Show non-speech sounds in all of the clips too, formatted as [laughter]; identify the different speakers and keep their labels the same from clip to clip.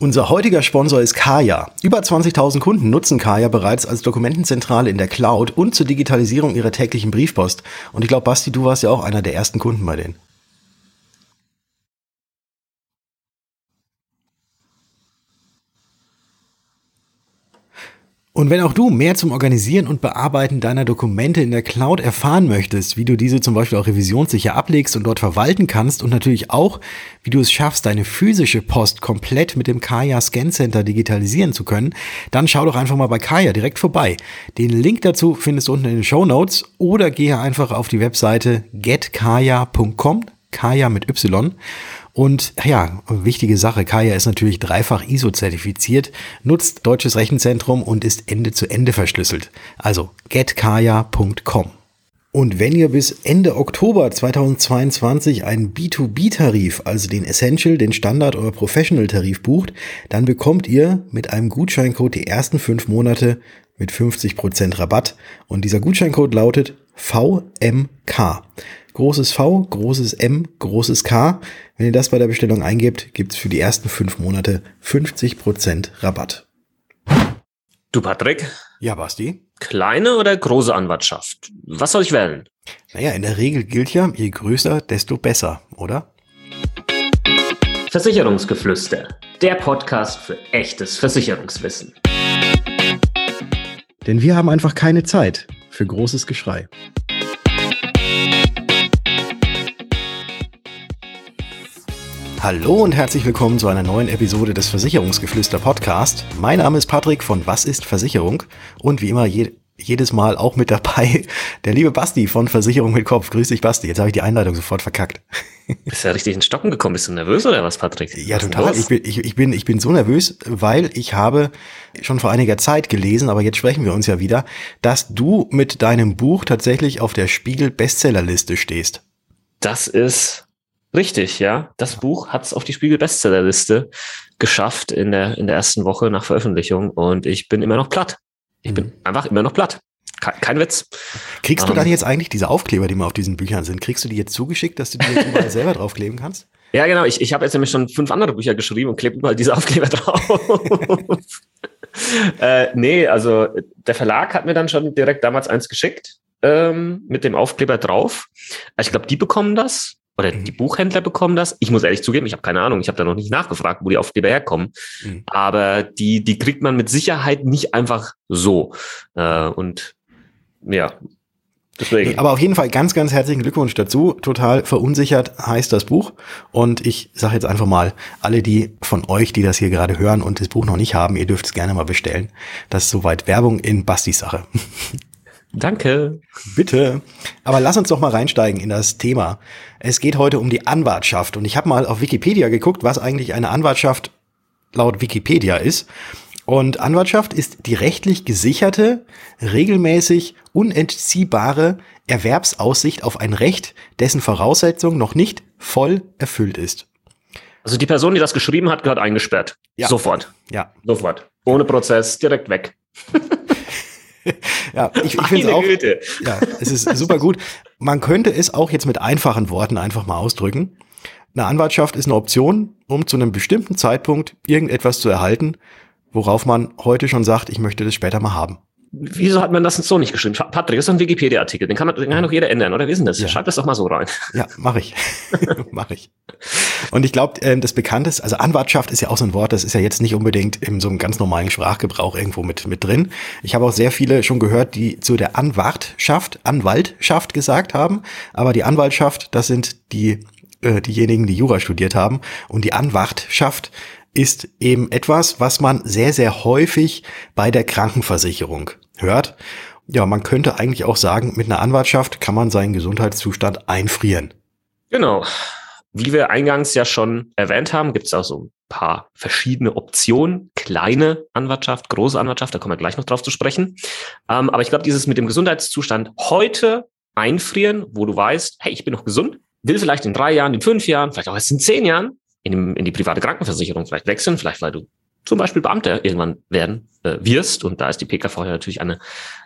Speaker 1: Unser heutiger Sponsor ist Kaya. Über 20.000 Kunden nutzen Kaya bereits als Dokumentenzentrale in der Cloud und zur Digitalisierung ihrer täglichen Briefpost. Und ich glaube, Basti, du warst ja auch einer der ersten Kunden bei denen. Und wenn auch du mehr zum Organisieren und Bearbeiten deiner Dokumente in der Cloud erfahren möchtest, wie du diese zum Beispiel auch revisionssicher ablegst und dort verwalten kannst und natürlich auch, wie du es schaffst, deine physische Post komplett mit dem Kaya Scan Center digitalisieren zu können, dann schau doch einfach mal bei Kaya direkt vorbei. Den Link dazu findest du unten in den Show Notes oder gehe einfach auf die Webseite getkaya.com, Kaya mit Y und ja, wichtige Sache, Kaya ist natürlich dreifach ISO-zertifiziert, nutzt deutsches Rechenzentrum und ist Ende zu Ende verschlüsselt. Also getkaya.com. Und wenn ihr bis Ende Oktober 2022 einen B2B-Tarif, also den Essential, den Standard oder Professional-Tarif bucht, dann bekommt ihr mit einem Gutscheincode die ersten fünf Monate mit 50% Rabatt. Und dieser Gutscheincode lautet VMK großes V, großes M, großes K. Wenn ihr das bei der Bestellung eingebt, gibt es für die ersten fünf Monate 50% Rabatt.
Speaker 2: Du Patrick?
Speaker 1: Ja, Basti?
Speaker 2: Kleine oder große Anwartschaft? Was soll ich wählen?
Speaker 1: Naja, in der Regel gilt ja, je größer, desto besser, oder?
Speaker 2: Versicherungsgeflüster, der Podcast für echtes Versicherungswissen.
Speaker 1: Denn wir haben einfach keine Zeit für großes Geschrei. Hallo und herzlich willkommen zu einer neuen Episode des Versicherungsgeflüster Podcast. Mein Name ist Patrick von Was ist Versicherung und wie immer je, jedes Mal auch mit dabei [laughs] der liebe Basti von Versicherung mit Kopf. Grüß dich Basti, jetzt habe ich die Einleitung sofort verkackt. [laughs]
Speaker 2: Bist du ja richtig in Stocken gekommen? Bist du nervös oder was, Patrick?
Speaker 1: Ja,
Speaker 2: was
Speaker 1: total. Ich bin, ich, ich, bin, ich bin so nervös, weil ich habe schon vor einiger Zeit gelesen, aber jetzt sprechen wir uns ja wieder, dass du mit deinem Buch tatsächlich auf der Spiegel Bestsellerliste stehst.
Speaker 2: Das ist Richtig, ja. Das Buch hat es auf die Spiegel-Bestsellerliste geschafft in der, in der ersten Woche nach Veröffentlichung und ich bin immer noch platt. Ich bin mhm. einfach immer noch platt. Kein, kein Witz.
Speaker 1: Kriegst du um, dann ähm. jetzt eigentlich diese Aufkleber, die mal auf diesen Büchern sind, kriegst du die jetzt zugeschickt, dass du die jetzt überall [laughs] selber draufkleben kannst?
Speaker 2: Ja, genau. Ich, ich habe jetzt nämlich schon fünf andere Bücher geschrieben und klebe überall diese Aufkleber drauf. [laughs] äh, nee, also der Verlag hat mir dann schon direkt damals eins geschickt ähm, mit dem Aufkleber drauf. Ich glaube, die bekommen das oder die mhm. Buchhändler bekommen das. Ich muss ehrlich zugeben, ich habe keine Ahnung. Ich habe da noch nicht nachgefragt, wo die Aufkleber herkommen. Mhm. Aber die, die kriegt man mit Sicherheit nicht einfach so. Äh, und ja,
Speaker 1: Deswegen. Aber auf jeden Fall ganz, ganz herzlichen Glückwunsch dazu. Total verunsichert heißt das Buch. Und ich sage jetzt einfach mal, alle die von euch, die das hier gerade hören und das Buch noch nicht haben, ihr dürft es gerne mal bestellen. Das ist soweit Werbung in Bastis Sache. [laughs]
Speaker 2: Danke.
Speaker 1: Bitte. Aber lass uns doch mal reinsteigen in das Thema. Es geht heute um die Anwartschaft. Und ich habe mal auf Wikipedia geguckt, was eigentlich eine Anwartschaft laut Wikipedia ist. Und Anwartschaft ist die rechtlich gesicherte, regelmäßig unentziehbare Erwerbsaussicht auf ein Recht, dessen Voraussetzung noch nicht voll erfüllt ist.
Speaker 2: Also die Person, die das geschrieben hat, gehört eingesperrt. Ja. Sofort. Ja. Sofort. Ohne Prozess, direkt weg. [laughs] [laughs]
Speaker 1: ja, ich, ich finde es auch. Güte. Ja, es ist super gut. Man könnte es auch jetzt mit einfachen Worten einfach mal ausdrücken. Eine Anwartschaft ist eine Option, um zu einem bestimmten Zeitpunkt irgendetwas zu erhalten, worauf man heute schon sagt, ich möchte das später mal haben.
Speaker 2: Wieso hat man das so nicht geschrieben? Patrick, das ist ein Wikipedia-Artikel, den kann, man, den kann doch jeder ändern, oder? Wie ist denn das? Ja. Schreib das doch mal so rein.
Speaker 1: Ja, mache ich. [laughs] mache ich. Und ich glaube, äh, das Bekannteste, also Anwartschaft ist ja auch so ein Wort, das ist ja jetzt nicht unbedingt in so einem ganz normalen Sprachgebrauch irgendwo mit, mit drin. Ich habe auch sehr viele schon gehört, die zu der Anwartschaft, Anwaltschaft gesagt haben. Aber die Anwaltschaft, das sind die, äh, diejenigen, die Jura studiert haben. Und die Anwartschaft ist eben etwas, was man sehr, sehr häufig bei der Krankenversicherung hört. Ja, man könnte eigentlich auch sagen, mit einer Anwartschaft kann man seinen Gesundheitszustand einfrieren.
Speaker 2: Genau. Wie wir eingangs ja schon erwähnt haben, gibt es auch so ein paar verschiedene Optionen. Kleine Anwartschaft, große Anwartschaft, da kommen wir gleich noch drauf zu sprechen. Ähm, aber ich glaube, dieses mit dem Gesundheitszustand heute einfrieren, wo du weißt, hey, ich bin noch gesund, will vielleicht in drei Jahren, in fünf Jahren, vielleicht auch erst in zehn Jahren in, in die private Krankenversicherung vielleicht wechseln, vielleicht weil du zum Beispiel Beamter irgendwann werden äh, wirst. Und da ist die PKV ja natürlich eine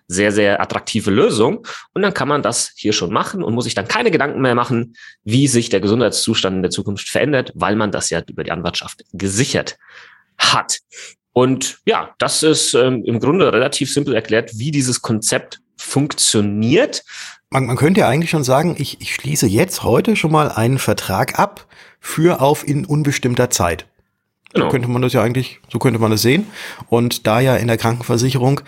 Speaker 2: sehr, sehr attraktive Lösung. Und dann kann man das hier schon machen und muss sich dann keine Gedanken mehr machen, wie sich der Gesundheitszustand in der Zukunft verändert, weil man das ja über die Anwartschaft gesichert hat. Und ja, das ist ähm, im Grunde relativ simpel erklärt, wie dieses Konzept funktioniert.
Speaker 1: Man, man könnte ja eigentlich schon sagen, ich, ich schließe jetzt heute schon mal einen Vertrag ab für auf in unbestimmter Zeit. Genau. So könnte man das ja eigentlich, so könnte man das sehen. Und da ja in der Krankenversicherung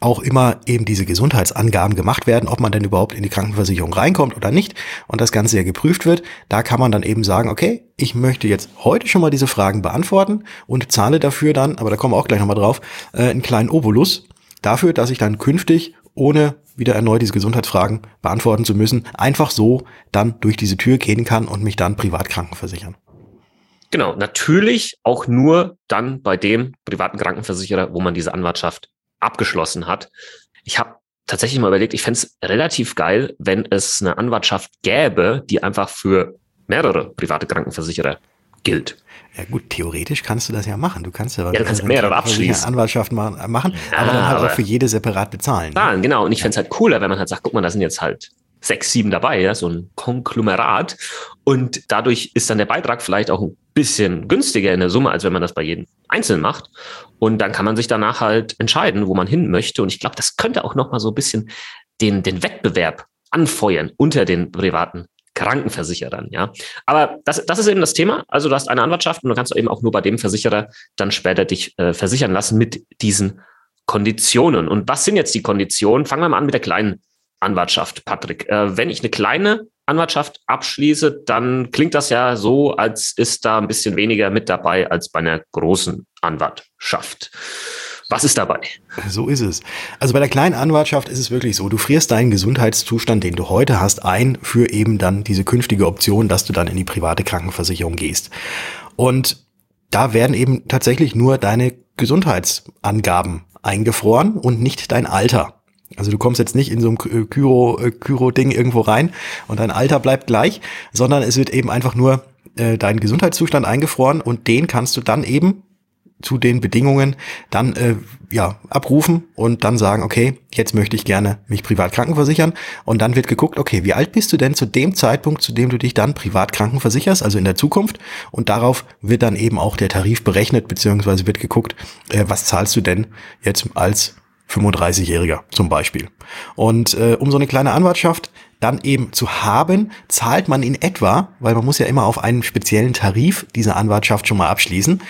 Speaker 1: auch immer eben diese Gesundheitsangaben gemacht werden, ob man denn überhaupt in die Krankenversicherung reinkommt oder nicht und das Ganze ja geprüft wird, da kann man dann eben sagen, okay, ich möchte jetzt heute schon mal diese Fragen beantworten und zahle dafür dann, aber da kommen wir auch gleich nochmal drauf, äh, einen kleinen Obolus dafür, dass ich dann künftig ohne wieder erneut diese Gesundheitsfragen beantworten zu müssen, einfach so dann durch diese Tür gehen kann und mich dann privat krankenversichern.
Speaker 2: Genau, natürlich auch nur dann bei dem privaten Krankenversicherer, wo man diese Anwartschaft abgeschlossen hat. Ich habe tatsächlich mal überlegt, ich fände es relativ geil, wenn es eine Anwartschaft gäbe, die einfach für mehrere private Krankenversicherer gilt.
Speaker 1: Ja gut, theoretisch kannst du das ja machen. Du kannst ja,
Speaker 2: ja du kannst mehrere abschließen.
Speaker 1: Anwaltschaft machen, ja, aber dann halt aber auch für jede separat bezahlen.
Speaker 2: Zahlen, ne? genau. Und ich fände es halt cooler, wenn man halt sagt, guck mal, da sind jetzt halt sechs, sieben dabei, ja, so ein Konglomerat. Und dadurch ist dann der Beitrag vielleicht auch ein bisschen günstiger in der Summe, als wenn man das bei jedem einzeln macht. Und dann kann man sich danach halt entscheiden, wo man hin möchte. Und ich glaube, das könnte auch noch mal so ein bisschen den, den Wettbewerb anfeuern unter den privaten Krankenversicherern, ja. Aber das, das ist eben das Thema. Also du hast eine Anwartschaft und du kannst eben auch nur bei dem Versicherer dann später dich äh, versichern lassen mit diesen Konditionen. Und was sind jetzt die Konditionen? Fangen wir mal an mit der kleinen Anwartschaft, Patrick. Äh, wenn ich eine kleine Anwartschaft abschließe, dann klingt das ja so, als ist da ein bisschen weniger mit dabei als bei einer großen Anwartschaft. Was ist dabei?
Speaker 1: So ist es. Also bei der kleinen Anwartschaft ist es wirklich so, du frierst deinen Gesundheitszustand, den du heute hast, ein für eben dann diese künftige Option, dass du dann in die private Krankenversicherung gehst. Und da werden eben tatsächlich nur deine Gesundheitsangaben eingefroren und nicht dein Alter. Also du kommst jetzt nicht in so ein Kyro, äh, Kyro-Ding irgendwo rein und dein Alter bleibt gleich, sondern es wird eben einfach nur äh, dein Gesundheitszustand eingefroren und den kannst du dann eben zu den Bedingungen dann äh, ja abrufen und dann sagen, okay, jetzt möchte ich gerne mich privat krankenversichern und dann wird geguckt, okay, wie alt bist du denn zu dem Zeitpunkt, zu dem du dich dann privat krankenversicherst, also in der Zukunft und darauf wird dann eben auch der Tarif berechnet beziehungsweise wird geguckt, äh, was zahlst du denn jetzt als 35-Jähriger zum Beispiel. Und äh, um so eine kleine Anwartschaft dann eben zu haben, zahlt man in etwa, weil man muss ja immer auf einen speziellen Tarif diese Anwartschaft schon mal abschließen.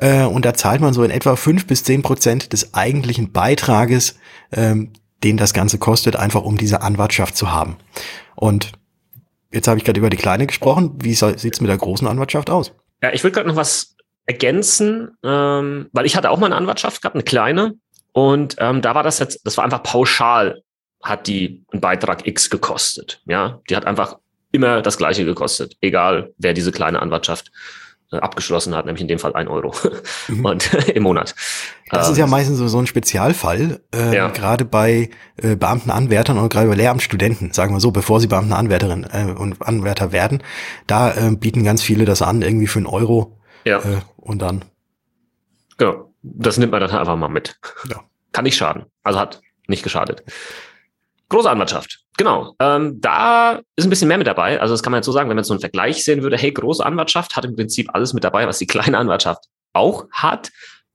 Speaker 1: Äh, und da zahlt man so in etwa fünf bis zehn Prozent des eigentlichen Beitrages, ähm, den das Ganze kostet, einfach um diese Anwartschaft zu haben. Und jetzt habe ich gerade über die kleine gesprochen. Wie sieht's mit der großen Anwartschaft aus?
Speaker 2: Ja, ich würde gerade noch was ergänzen, ähm, weil ich hatte auch mal eine Anwartschaft gehabt, eine kleine. Und ähm, da war das jetzt, das war einfach pauschal, hat die einen Beitrag X gekostet. Ja, die hat einfach immer das Gleiche gekostet, egal wer diese kleine Anwartschaft abgeschlossen hat, nämlich in dem Fall ein Euro [laughs] mhm. und im Monat.
Speaker 1: Das ist ja ähm, meistens so, so ein Spezialfall, äh, ja. gerade bei äh, Beamtenanwärtern oder gerade bei Lehramtsstudenten, sagen wir so, bevor sie Beamtenanwärterin äh, und Anwärter werden, da äh, bieten ganz viele das an, irgendwie für einen Euro ja. äh, und dann.
Speaker 2: Genau das nimmt man dann einfach mal mit. Ja. Kann nicht schaden. Also hat nicht geschadet. Große Anwartschaft. Genau. Ähm, da ist ein bisschen mehr mit dabei. Also das kann man jetzt so sagen, wenn man so einen Vergleich sehen würde, hey, große Anwartschaft hat im Prinzip alles mit dabei, was die [laughs] kleine Anwartschaft auch hat.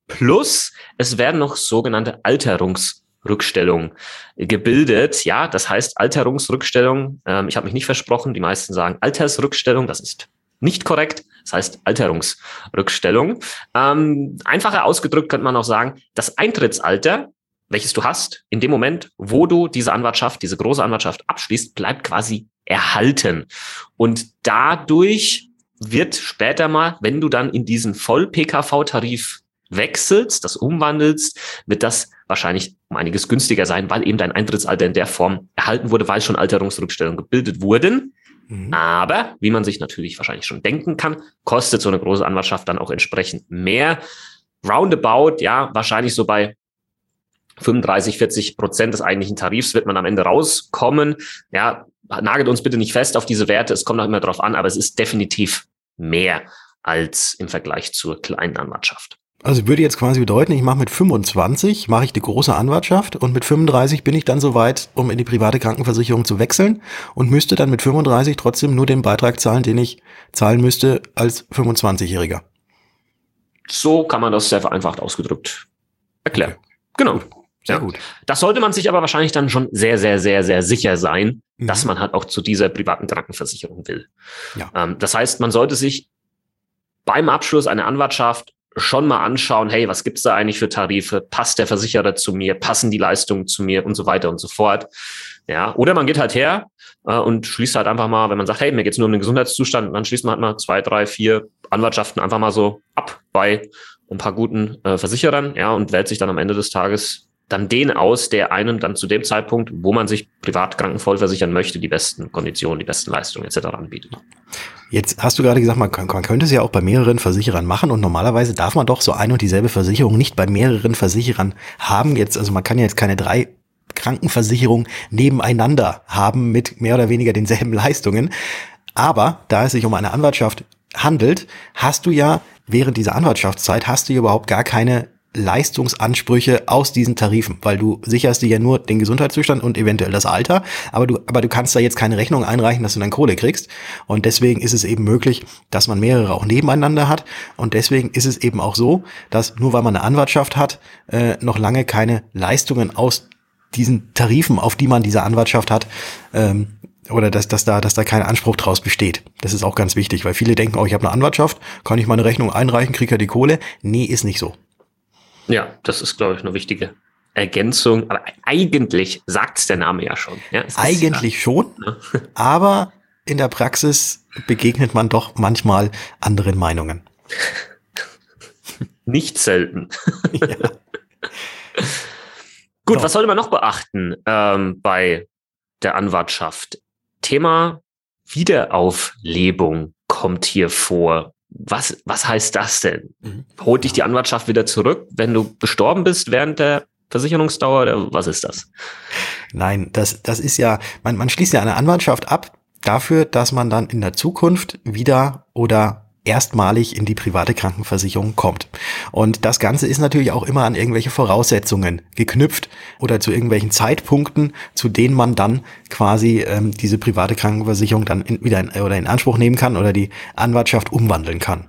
Speaker 2: Plus, es werden noch sogenannte Alterungsrückstellungen gebildet. Ja, das heißt Alterungsrückstellung. Ähm, ich habe mich nicht versprochen. Die meisten sagen Altersrückstellung. Das ist nicht korrekt. Das heißt Alterungsrückstellung. Ähm, einfacher ausgedrückt könnte man auch sagen, das Eintrittsalter, welches du hast, in dem Moment, wo du diese Anwartschaft, diese große Anwartschaft abschließt, bleibt quasi erhalten. Und dadurch wird später mal, wenn du dann in diesen Voll-PKV-Tarif wechselst, das umwandelst, wird das wahrscheinlich um einiges günstiger sein, weil eben dein Eintrittsalter in der Form erhalten wurde, weil schon Alterungsrückstellungen gebildet wurden. Mhm. Aber, wie man sich natürlich wahrscheinlich schon denken kann, kostet so eine große Anwartschaft dann auch entsprechend mehr. Roundabout, ja, wahrscheinlich so bei 35, 40 Prozent des eigentlichen Tarifs wird man am Ende rauskommen. Ja, nagelt uns bitte nicht fest auf diese Werte. Es kommt auch immer drauf an, aber es ist definitiv mehr als im Vergleich zur kleinen Anwartschaft.
Speaker 1: Also würde jetzt quasi bedeuten, ich mache mit 25, mache ich die große Anwartschaft und mit 35 bin ich dann soweit, um in die private Krankenversicherung zu wechseln und müsste dann mit 35 trotzdem nur den Beitrag zahlen, den ich zahlen müsste als 25-Jähriger.
Speaker 2: So kann man das sehr vereinfacht ausgedrückt erklären. Okay. Genau. Sehr ja. gut. Das sollte man sich aber wahrscheinlich dann schon sehr, sehr, sehr, sehr sicher sein, mhm. dass man halt auch zu dieser privaten Krankenversicherung will. Ja. Ähm, das heißt, man sollte sich beim Abschluss einer Anwartschaft schon mal anschauen, hey, was gibt's da eigentlich für Tarife? Passt der Versicherer zu mir? Passen die Leistungen zu mir und so weiter und so fort? Ja, oder man geht halt her äh, und schließt halt einfach mal, wenn man sagt, hey, mir geht's nur um den Gesundheitszustand, dann schließt man halt mal zwei, drei, vier Anwaltschaften einfach mal so ab bei ein paar guten äh, Versicherern, ja, und wählt sich dann am Ende des Tages dann den aus, der einem dann zu dem Zeitpunkt, wo man sich privat krankenvoll versichern möchte, die besten Konditionen, die besten Leistungen etc. anbietet.
Speaker 1: Jetzt hast du gerade gesagt, man, man könnte es ja auch bei mehreren Versicherern machen und normalerweise darf man doch so eine und dieselbe Versicherung nicht bei mehreren Versicherern haben. Jetzt, also man kann ja jetzt keine drei Krankenversicherungen nebeneinander haben mit mehr oder weniger denselben [laughs] Leistungen. Aber da es sich um eine Anwaltschaft handelt, hast du ja während dieser Anwaltschaftszeit hast du überhaupt gar keine Leistungsansprüche aus diesen Tarifen, weil du sicherst dir ja nur den Gesundheitszustand und eventuell das Alter, aber du, aber du kannst da jetzt keine Rechnung einreichen, dass du dann Kohle kriegst. Und deswegen ist es eben möglich, dass man mehrere auch nebeneinander hat. Und deswegen ist es eben auch so, dass nur weil man eine Anwartschaft hat, äh, noch lange keine Leistungen aus diesen Tarifen, auf die man diese Anwartschaft hat, ähm, oder dass, dass, da, dass da kein Anspruch draus besteht. Das ist auch ganz wichtig, weil viele denken, oh, ich habe eine Anwartschaft, kann ich meine Rechnung einreichen, kriege ja die Kohle. Nee, ist nicht so.
Speaker 2: Ja, das ist, glaube ich, eine wichtige Ergänzung. Aber eigentlich sagt es der Name ja schon. Ja,
Speaker 1: eigentlich ja, schon, ne? [laughs] aber in der Praxis begegnet man doch manchmal anderen Meinungen. [laughs]
Speaker 2: Nicht selten. [laughs] Ja. Gut, so. was sollte man noch beachten ähm, bei der Anwartschaft? Thema Wiederauflebung kommt hier vor was, was heißt das denn? Mhm. Holt dich die Anwartschaft wieder zurück, wenn du gestorben bist während der Versicherungsdauer oder was ist das?
Speaker 1: Nein, das, das ist ja, man, man schließt ja eine Anwartschaft ab dafür, dass man dann in der Zukunft wieder oder erstmalig in die private Krankenversicherung kommt. Und das Ganze ist natürlich auch immer an irgendwelche Voraussetzungen geknüpft oder zu irgendwelchen Zeitpunkten, zu denen man dann quasi ähm, diese private Krankenversicherung dann in, wieder in, oder in Anspruch nehmen kann oder die Anwartschaft umwandeln kann.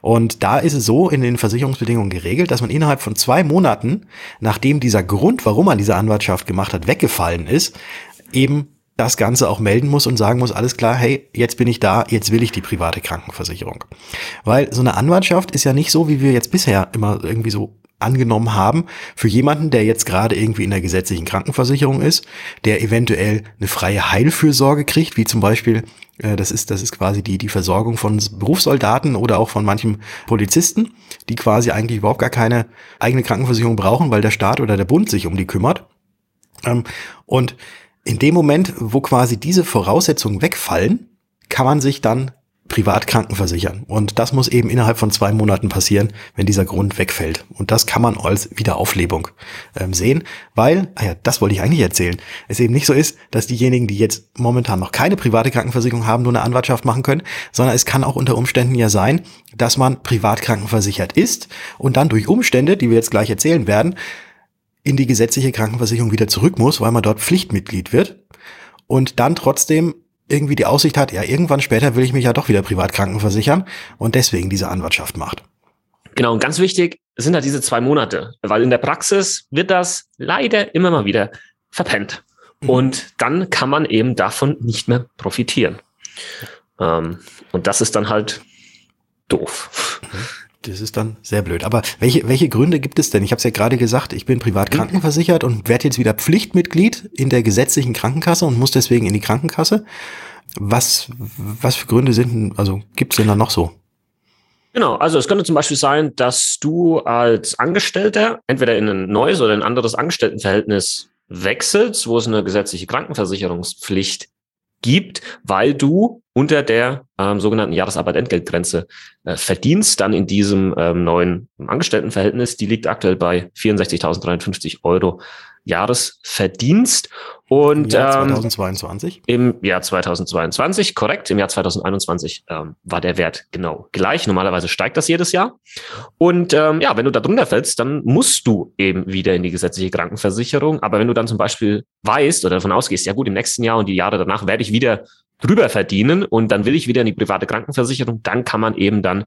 Speaker 1: Und da ist es so in den Versicherungsbedingungen geregelt, dass man innerhalb von zwei Monaten, nachdem dieser Grund, warum man diese Anwartschaft gemacht hat, weggefallen ist, eben das Ganze auch melden muss und sagen muss, alles klar, hey, jetzt bin ich da, jetzt will ich die private Krankenversicherung. Weil so eine Anwartschaft ist ja nicht so, wie wir jetzt bisher immer irgendwie so angenommen haben, für jemanden, der jetzt gerade irgendwie in der gesetzlichen Krankenversicherung ist, der eventuell eine freie Heilfürsorge kriegt, wie zum Beispiel, äh, das ist, das ist quasi die, die Versorgung von Berufssoldaten oder auch von manchem Polizisten, die quasi eigentlich überhaupt gar keine eigene Krankenversicherung brauchen, weil der Staat oder der Bund sich um die kümmert. Ähm, und in dem Moment, wo quasi diese Voraussetzungen wegfallen, kann man sich dann privat krankenversichern. Und das muss eben innerhalb von zwei Monaten passieren, wenn dieser Grund wegfällt. Und das kann man als Wiederauflebung ähm, sehen, weil, ah ja, das wollte ich eigentlich erzählen, es eben nicht so ist, dass diejenigen, die jetzt momentan noch keine private Krankenversicherung haben, nur eine Anwartschaft machen können, sondern es kann auch unter Umständen ja sein, dass man privat krankenversichert ist und dann durch Umstände, die wir jetzt gleich erzählen werden, in die gesetzliche Krankenversicherung wieder zurück muss, weil man dort Pflichtmitglied wird und dann trotzdem irgendwie die Aussicht hat, ja, irgendwann später will ich mich ja doch wieder privat krankenversichern und deswegen diese Anwartschaft macht.
Speaker 2: Genau, und ganz wichtig sind halt diese zwei Monate, weil in der Praxis wird das leider immer mal wieder verpennt. Mhm. Und dann kann man eben davon nicht mehr profitieren. Ähm, und das ist dann halt doof.
Speaker 1: Mhm. Das ist dann sehr blöd. Aber welche, welche Gründe gibt es denn? Ich habe es ja gerade gesagt, ich bin privat krankenversichert und werde jetzt wieder Pflichtmitglied in der gesetzlichen Krankenkasse und muss deswegen in die Krankenkasse. Was, was für Gründe sind, also gibt es denn da noch so?
Speaker 2: Genau, also es könnte zum Beispiel sein, dass du als Angestellter entweder in ein neues oder ein anderes Angestelltenverhältnis wechselst, wo es eine gesetzliche Krankenversicherungspflicht gibt, weil du unter der ähm, sogenannten Jahresarbeitentgeltgrenze äh, verdienst, dann in diesem ähm, neuen Angestelltenverhältnis. Die liegt aktuell bei 64.350 Euro Jahresverdienst. Und, Im
Speaker 1: Jahr 2022?
Speaker 2: Ähm, Im Jahr 2022, korrekt. Im Jahr 2021 ähm, war der Wert genau gleich. Normalerweise steigt das jedes Jahr. Und ähm, ja, wenn du da drunter fällst, dann musst du eben wieder in die gesetzliche Krankenversicherung. Aber wenn du dann zum Beispiel weißt oder davon ausgehst, ja gut, im nächsten Jahr und die Jahre danach werde ich wieder drüber verdienen und dann will ich wieder in die private Krankenversicherung, dann kann man eben dann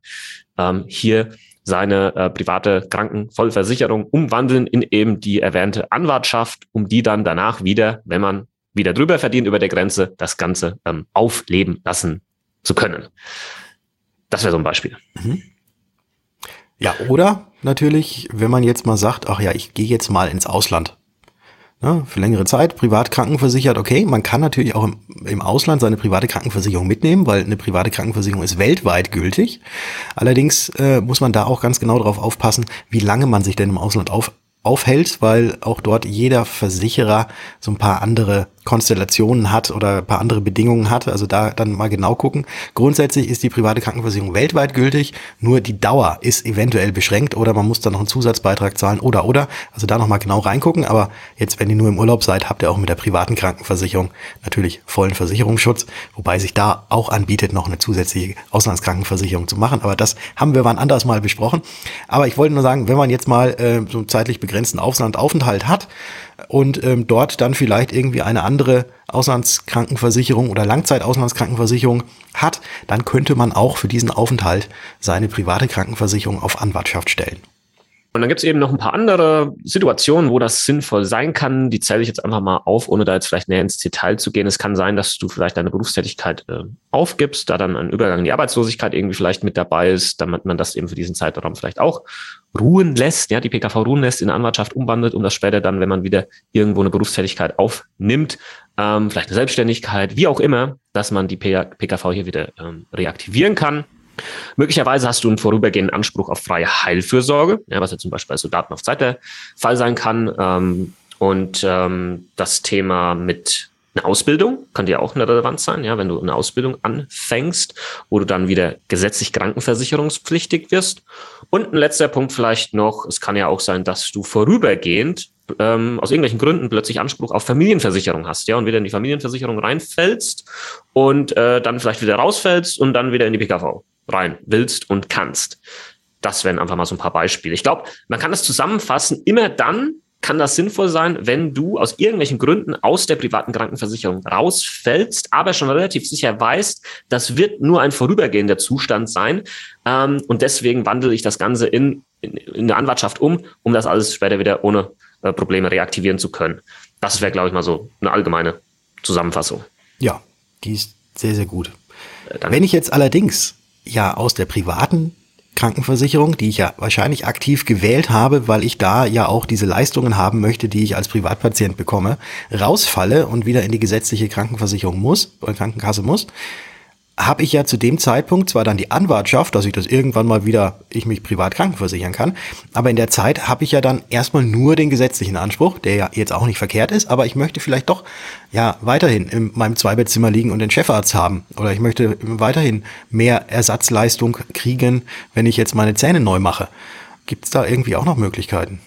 Speaker 2: ähm, hier seine äh, private Krankenvollversicherung umwandeln in eben die erwähnte Anwartschaft, um die dann danach wieder, wenn man wieder drüber verdient über der Grenze, das Ganze ähm, aufleben lassen zu können. Das wäre so ein Beispiel. Mhm.
Speaker 1: Ja, oder natürlich, wenn man jetzt mal sagt, ach ja, ich gehe jetzt mal ins Ausland. Ja, für längere Zeit privat krankenversichert, okay, man kann natürlich auch im, im, Ausland seine private Krankenversicherung mitnehmen, weil eine private Krankenversicherung ist weltweit gültig. Allerdings äh, muss man da auch ganz genau darauf aufpassen, wie lange man sich denn im Ausland auf, aufhält, weil auch dort jeder Versicherer so ein paar andere Konstellationen hat oder ein paar andere Bedingungen hat. Also da dann mal genau gucken. Grundsätzlich ist die private Krankenversicherung weltweit gültig, nur die Dauer ist eventuell beschränkt oder man muss dann noch einen Zusatzbeitrag zahlen oder oder. Also da nochmal genau reingucken. Aber jetzt, wenn ihr nur im Urlaub seid, habt ihr auch mit der privaten Krankenversicherung natürlich vollen Versicherungsschutz, wobei sich da auch anbietet, noch eine zusätzliche Auslandskrankenversicherung zu machen. Aber das haben wir wann anders mal besprochen. Aber ich wollte nur sagen, wenn man jetzt mal äh, so zeitlich begrenzten Auslandaufenthalt hat, und ähm, dort dann vielleicht irgendwie eine andere Auslandskrankenversicherung oder Langzeitauslandskrankenversicherung hat, dann könnte man auch für diesen Aufenthalt seine private Krankenversicherung auf Anwartschaft stellen.
Speaker 2: Und dann gibt es eben noch ein paar andere Situationen, wo das sinnvoll sein kann. Die zähle ich jetzt einfach mal auf, ohne da jetzt vielleicht näher ins Detail zu gehen. Es kann sein, dass du vielleicht deine Berufstätigkeit äh, aufgibst, da dann ein Übergang in die Arbeitslosigkeit irgendwie vielleicht mit dabei ist, damit man das eben für diesen Zeitraum vielleicht auch ruhen lässt, ja, die PKV ruhen lässt, in Anwartschaft umwandelt, um das später dann, wenn man wieder irgendwo eine Berufstätigkeit aufnimmt, ähm, vielleicht eine Selbstständigkeit, wie auch immer, dass man die PKV hier wieder ähm, reaktivieren kann. Möglicherweise hast du einen vorübergehenden Anspruch auf freie Heilfürsorge, ja, was ja zum Beispiel bei Soldaten auf Zeit der Fall sein kann. Ähm, und ähm, das Thema mit einer Ausbildung kann dir auch eine Relevanz sein, ja, wenn du eine Ausbildung anfängst, wo du dann wieder gesetzlich krankenversicherungspflichtig wirst. Und ein letzter Punkt vielleicht noch, es kann ja auch sein, dass du vorübergehend ähm, aus irgendwelchen Gründen plötzlich Anspruch auf Familienversicherung hast, ja, und wieder in die Familienversicherung reinfällst und äh, dann vielleicht wieder rausfällst und dann wieder in die PKV rein willst und kannst. Das wären einfach mal so ein paar Beispiele. Ich glaube, man kann das zusammenfassen. Immer dann kann das sinnvoll sein, wenn du aus irgendwelchen Gründen aus der privaten Krankenversicherung rausfällst, aber schon relativ sicher weißt, das wird nur ein vorübergehender Zustand sein. Ähm, und deswegen wandle ich das Ganze in, in, in eine Anwartschaft um, um das alles später wieder ohne äh, Probleme reaktivieren zu können. Das wäre, glaube ich, mal so eine allgemeine Zusammenfassung.
Speaker 1: Ja, die ist sehr, sehr gut. Äh, wenn ich jetzt allerdings ja aus der privaten Krankenversicherung, die ich ja wahrscheinlich aktiv gewählt habe, weil ich da ja auch diese Leistungen haben möchte, die ich als Privatpatient bekomme, rausfalle und wieder in die gesetzliche Krankenversicherung muss oder Krankenkasse muss, habe ich ja zu dem Zeitpunkt zwar dann die Anwartschaft, dass ich das irgendwann mal wieder, ich mich privat krankenversichern kann, aber in der Zeit habe ich ja dann erstmal nur den gesetzlichen Anspruch, der ja jetzt auch nicht verkehrt ist, aber ich möchte vielleicht doch ja weiterhin in meinem Zweibettzimmer liegen und den Chefarzt haben oder ich möchte weiterhin mehr Ersatzleistung kriegen, wenn ich jetzt meine Zähne neu mache. Gibt es da irgendwie auch noch Möglichkeiten?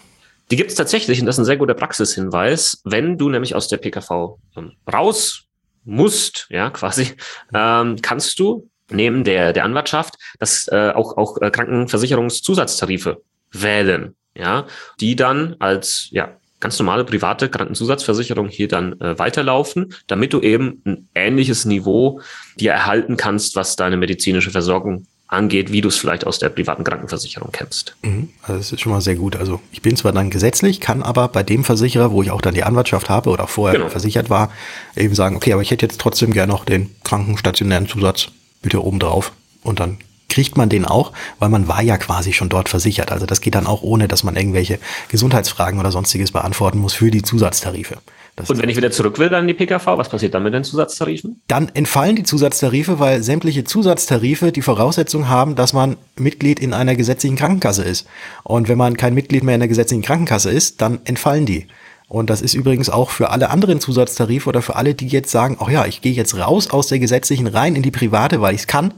Speaker 2: Die gibt es tatsächlich und das ist ein sehr guter Praxishinweis. Wenn du nämlich aus der PKV ähm, raus musst, ja, quasi, ähm, kannst du neben der, der Anwartschaft das äh, auch, auch äh, Krankenversicherungszusatztarife wählen, ja, die dann als, ja, ganz normale private Krankenzusatzversicherung hier dann äh, weiterlaufen, damit du eben ein ähnliches Niveau dir erhalten kannst, was deine medizinische Versorgung angeht, wie du es vielleicht aus der privaten Krankenversicherung kennst.
Speaker 1: Mhm. Also das ist schon mal sehr gut. Also ich bin zwar dann gesetzlich, kann aber bei dem Versicherer, wo ich auch dann die Anwartschaft habe oder vorher genau. versichert war, eben sagen, okay, aber ich hätte jetzt trotzdem gerne noch den krankenstationären Zusatz bitte oben drauf. Und dann kriegt man den auch, weil man war ja quasi schon dort versichert. Also das geht dann auch ohne, dass man irgendwelche Gesundheitsfragen oder sonstiges beantworten muss für die Zusatztarife.
Speaker 2: Das und wenn ich wieder zurück will dann in die PKV, was passiert dann mit den Zusatztarifen?
Speaker 1: Dann entfallen die Zusatztarife, weil sämtliche Zusatztarife die Voraussetzung haben, dass man Mitglied in einer gesetzlichen Krankenkasse ist. Und wenn man kein Mitglied mehr in der gesetzlichen Krankenkasse ist, dann entfallen die. Und das ist übrigens auch für alle anderen Zusatztarife oder für alle, die jetzt sagen, ach ja, ich gehe jetzt raus aus der gesetzlichen rein in die private, weil ich es kann.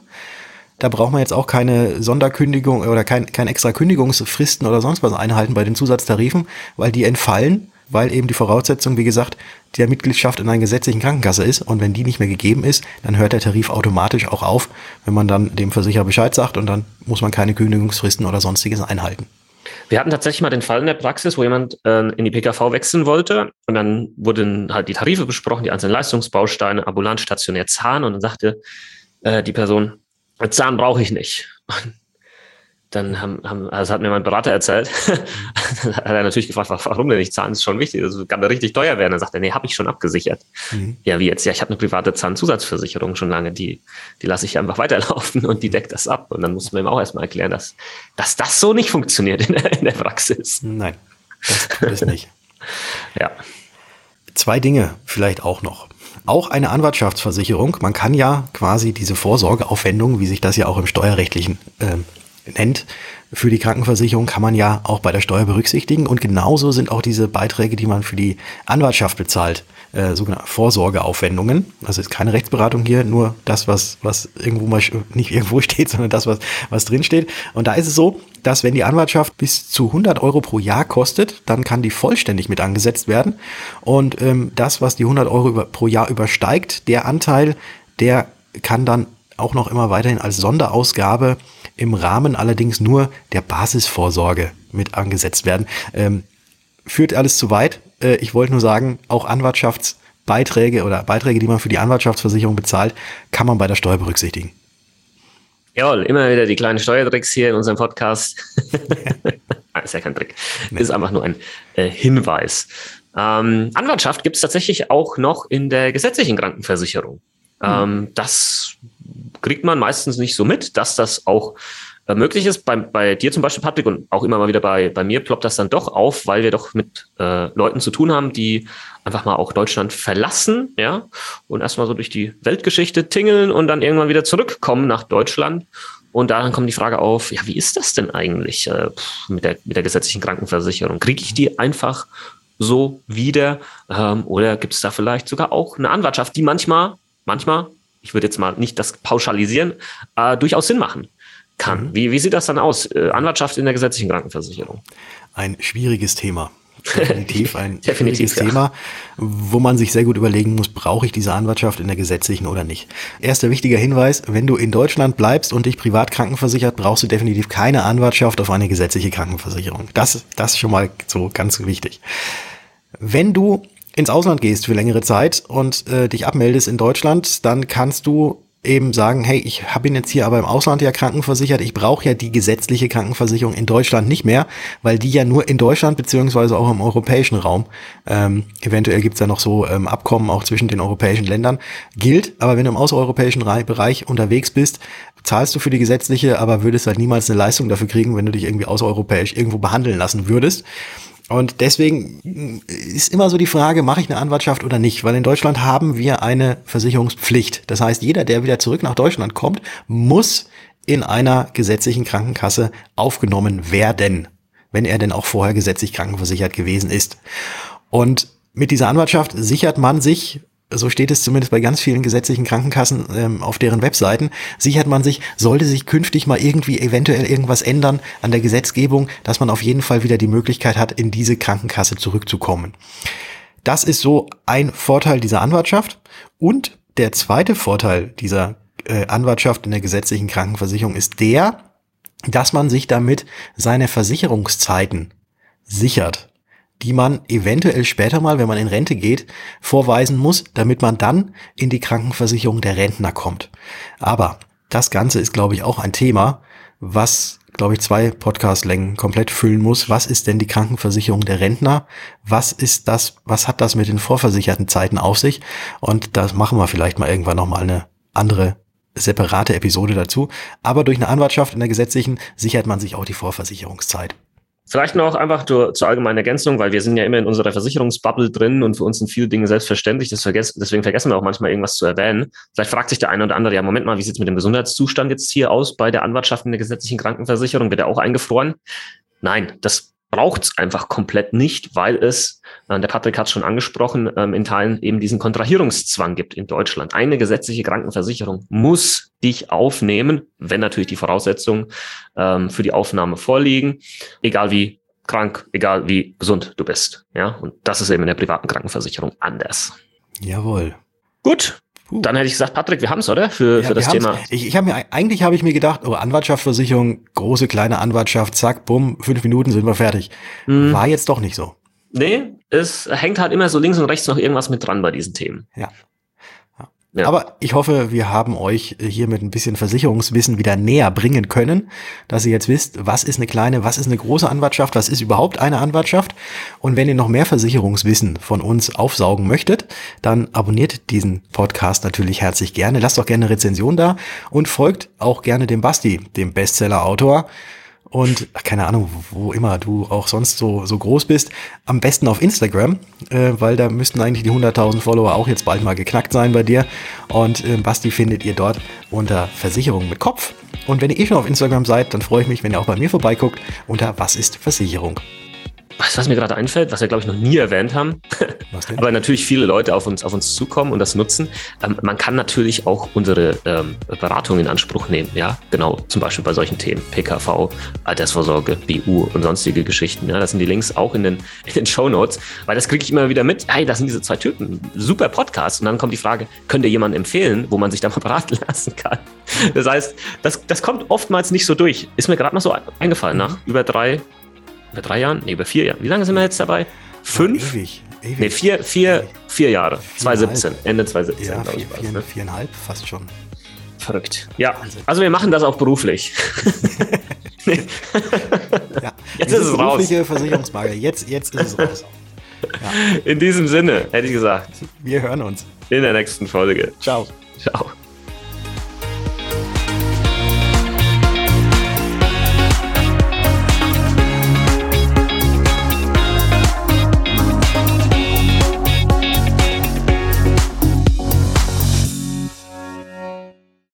Speaker 1: Da braucht man jetzt auch keine Sonderkündigung oder kein, kein extra Kündigungsfristen oder sonst was einhalten bei den Zusatztarifen, weil die entfallen weil eben die Voraussetzung, wie gesagt, der Mitgliedschaft in einer gesetzlichen Krankenkasse ist. Und wenn die nicht mehr gegeben ist, dann hört der Tarif automatisch auch auf, wenn man dann dem Versicherer Bescheid sagt und dann muss man keine Kündigungsfristen oder sonstiges einhalten.
Speaker 2: Wir hatten tatsächlich mal den Fall in der Praxis, wo jemand äh, in die PKV wechseln wollte und dann wurden halt die Tarife besprochen, die einzelnen Leistungsbausteine, ambulant, stationär, Zahn und dann sagte äh, die Person, Zahn brauche ich nicht. Dann haben, haben also hat mir mein Berater erzählt, [laughs] hat er natürlich gefragt, warum denn nicht zahlen, ist schon wichtig, das kann ja richtig teuer werden. Dann sagt er, nee, habe ich schon abgesichert. Mhm. Ja, wie jetzt? Ja, ich habe eine private Zahnzusatzversicherung schon lange, die, die lasse ich einfach weiterlaufen und die deckt das ab. Und dann mussten wir ihm auch erstmal erklären, dass, dass das so nicht funktioniert in der, in der Praxis.
Speaker 1: Nein, das tut es nicht. [laughs]
Speaker 2: ja.
Speaker 1: Zwei Dinge vielleicht auch noch. Auch eine Anwartschaftsversicherung. Man kann ja quasi diese Vorsorgeaufwendung, wie sich das ja auch im steuerrechtlichen äh, nennt, für die Krankenversicherung kann man ja auch bei der Steuer berücksichtigen. Und genauso sind auch diese Beiträge, die man für die Anwaltschaft bezahlt, äh, sogenannte Vorsorgeaufwendungen. Also ist keine Rechtsberatung hier, nur das, was, was irgendwo mal [laughs] nicht irgendwo steht, sondern das, was, was drin. Und da ist es so, dass wenn die Anwaltschaft bis zu 100 Euro pro Jahr kostet, dann kann die vollständig mit angesetzt werden. Und ähm, das, was die 100 Euro über, pro Jahr übersteigt, der Anteil, der kann dann auch noch immer weiterhin als Sonderausgabe im Rahmen allerdings nur der Basisvorsorge mit angesetzt werden. Ähm, führt alles zu weit. Äh, ich wollte nur sagen, auch Anwartschaftsbeiträge oder Beiträge, die man für die Anwartschaftsversicherung bezahlt, kann man bei der Steuer berücksichtigen.
Speaker 2: Jawohl, immer wieder die kleinen Steuertricks hier in unserem Podcast. [laughs] Ah, ist ja kein Trick. Nee. Ist einfach nur ein äh, Hinweis. Ähm, Anwartschaft gibt es tatsächlich auch noch in der gesetzlichen Krankenversicherung. Hm. Ähm, das kriegt man meistens nicht so mit, dass das auch äh, möglich ist. Bei, bei dir zum Beispiel, Patrick, und auch immer mal wieder bei, bei mir ploppt das dann doch auf, weil wir doch mit äh, Leuten zu tun haben, die einfach mal auch Deutschland verlassen, ja, und erstmal so durch die Weltgeschichte tingeln und dann irgendwann wieder zurückkommen nach Deutschland. Und daran kommt die Frage auf, ja, wie ist das denn eigentlich äh, mit, der, mit der gesetzlichen Krankenversicherung? Kriege ich die einfach so wieder? Ähm, oder gibt es da vielleicht sogar auch eine Anwartschaft, die manchmal, manchmal ich würde jetzt mal nicht das pauschalisieren, äh, durchaus Sinn machen kann. Mhm. Wie, wie sieht das dann aus? Äh, Anwartschaft in der gesetzlichen Krankenversicherung?
Speaker 1: Ein schwieriges Thema. Definitiv ein [laughs] Definitiv, schwieriges ja. Thema, wo man sich sehr gut überlegen muss, brauche ich diese Anwartschaft in der gesetzlichen oder nicht. Erster wichtiger Hinweis, wenn du in Deutschland bleibst und dich privat krankenversichert, brauchst du definitiv keine Anwartschaft auf eine gesetzliche Krankenversicherung. Das, das ist schon mal so ganz wichtig. Wenn du ins Ausland gehst für längere Zeit und äh, dich abmeldest in Deutschland, dann kannst du eben sagen, hey, ich bin jetzt hier aber im Ausland ja krankenversichert, ich brauche ja die gesetzliche Krankenversicherung in Deutschland nicht mehr, weil die ja nur in Deutschland beziehungsweise auch im europäischen Raum, ähm, eventuell gibt's ja noch so ähm, Abkommen auch zwischen den europäischen Ländern, gilt, aber wenn du im außereuropäischen Bereich unterwegs bist, zahlst du für die gesetzliche, aber würdest halt niemals eine Leistung dafür kriegen, wenn du dich irgendwie außereuropäisch irgendwo behandeln lassen würdest. Und deswegen ist immer so die Frage, mache ich eine Anwartschaft oder nicht? Weil in Deutschland haben wir eine Versicherungspflicht. Das heißt, jeder, der wieder zurück nach Deutschland kommt, muss in einer gesetzlichen Krankenkasse aufgenommen werden, wenn er denn auch vorher gesetzlich krankenversichert gewesen ist. Und mit dieser Anwartschaft sichert man sich so steht es zumindest bei ganz vielen gesetzlichen Krankenkassen ähm, auf deren Webseiten, sichert man sich, sollte sich künftig mal irgendwie eventuell irgendwas ändern an der Gesetzgebung, dass man auf jeden Fall wieder die Möglichkeit hat, in diese Krankenkasse zurückzukommen. Das ist so ein Vorteil dieser Anwartschaft. Und der zweite Vorteil dieser äh, Anwartschaft in der gesetzlichen Krankenversicherung ist der, dass man sich damit seine Versicherungszeiten sichert die man eventuell später mal, wenn man in Rente geht, vorweisen muss, damit man dann in die Krankenversicherung der Rentner kommt. Aber das Ganze ist, glaube ich, auch ein Thema, was, glaube ich, zwei Podcastlängen komplett füllen muss. Was ist denn die Krankenversicherung der Rentner? Was ist das, was hat das mit den vorversicherten Zeiten auf sich? Und das machen wir vielleicht mal irgendwann nochmal eine andere separate Episode dazu. Aber durch eine Anwartschaft in der gesetzlichen sichert man sich auch die Vorversicherungszeit.
Speaker 2: Vielleicht noch einfach zur, zur allgemeinen Ergänzung, weil wir sind ja immer in unserer Versicherungsbubble drin und für uns sind viele Dinge selbstverständlich. deswegen vergessen wir auch manchmal irgendwas zu erwähnen. Vielleicht fragt sich der eine oder andere, ja, Moment mal, wie sieht es mit dem Gesundheitszustand jetzt hier aus bei der Anwartschaft in der gesetzlichen Krankenversicherung? Wird er auch eingefroren? Nein, das braucht es einfach komplett nicht, weil es, äh, der Patrick hat es schon angesprochen, ähm, in Teilen eben diesen Kontrahierungszwang gibt in Deutschland. Eine gesetzliche Krankenversicherung muss dich aufnehmen, wenn natürlich die Voraussetzungen ähm, für die Aufnahme vorliegen, egal wie krank, egal wie gesund du bist. Ja, und das ist eben in der privaten Krankenversicherung anders.
Speaker 1: Jawohl.
Speaker 2: Gut, Puh. Dann hätte ich gesagt, Patrick, wir haben es, oder? Für, ja, für das Thema.
Speaker 1: Ich, ich habe mir eigentlich habe ich mir gedacht, oh, Anwartschaftsversicherung, große, kleine Anwartschaft, zack, bumm, fünf Minuten sind wir fertig. Mhm. War jetzt doch nicht so.
Speaker 2: Nee, es hängt halt immer so links und rechts noch irgendwas mit dran bei diesen Themen.
Speaker 1: Ja.
Speaker 2: Ja.
Speaker 1: Aber ich hoffe, wir haben euch hier mit ein bisschen Versicherungswissen wieder näher bringen können, dass ihr jetzt wisst, was ist eine kleine, was ist eine große Anwartschaft, was ist überhaupt eine Anwartschaft. Und wenn ihr noch mehr Versicherungswissen von uns aufsaugen möchtet, dann abonniert diesen Podcast natürlich herzlich gerne. Lasst doch gerne eine Rezension da und folgt auch gerne dem Basti, dem Bestseller-Autor und keine Ahnung, wo immer du auch sonst so, so groß bist, am besten auf Instagram, äh, weil da müssten eigentlich die 100.000 Follower auch jetzt bald mal geknackt sein bei dir. Und äh, Basti findet ihr dort unter Versicherung mit Kopf. Und wenn ihr eh schon auf Instagram seid, dann freue ich mich, wenn ihr auch bei mir vorbeiguckt unter Was ist Versicherung.
Speaker 2: Du, was mir gerade einfällt, was wir, glaube ich, noch nie erwähnt haben? [laughs] Aber natürlich viele Leute auf uns, auf uns zukommen und das nutzen. Ähm, man kann natürlich auch unsere ähm, Beratung in Anspruch nehmen. Ja, genau. Zum Beispiel bei solchen Themen. PKV, Altersvorsorge, BU und sonstige Geschichten. Ja, das sind die Links auch in den, [laughs] in den Show Notes, weil das kriege ich immer wieder mit. Hey, das sind diese zwei Typen. Super Podcast. Und dann kommt die Frage, könnt ihr jemanden empfehlen, wo man sich da mal [laughs] beraten lassen kann? Das heißt, das, das kommt oftmals nicht so durch. Ist mir gerade noch so eingefallen, nach mhm. über drei über drei Jahren? Nee, über vier Jahre. Wie lange sind wir jetzt dabei? Fünf? Ja, ewig. ewig. Nee, vier, vier, vier Jahre. 2017. Ende 2017. Ja,
Speaker 1: vier, ich vier, ne? viereinhalb fast schon.
Speaker 2: Verrückt. Ja, also wir machen das auch beruflich. [laughs]
Speaker 1: ja, [laughs] jetzt ist es raus. Berufliche Versicherungsmakler. Jetzt, jetzt ist es raus.
Speaker 2: Ja. [laughs] In diesem Sinne hätte ich gesagt.
Speaker 1: Wir hören uns.
Speaker 2: In der nächsten Folge.
Speaker 1: Ciao.
Speaker 2: Ciao.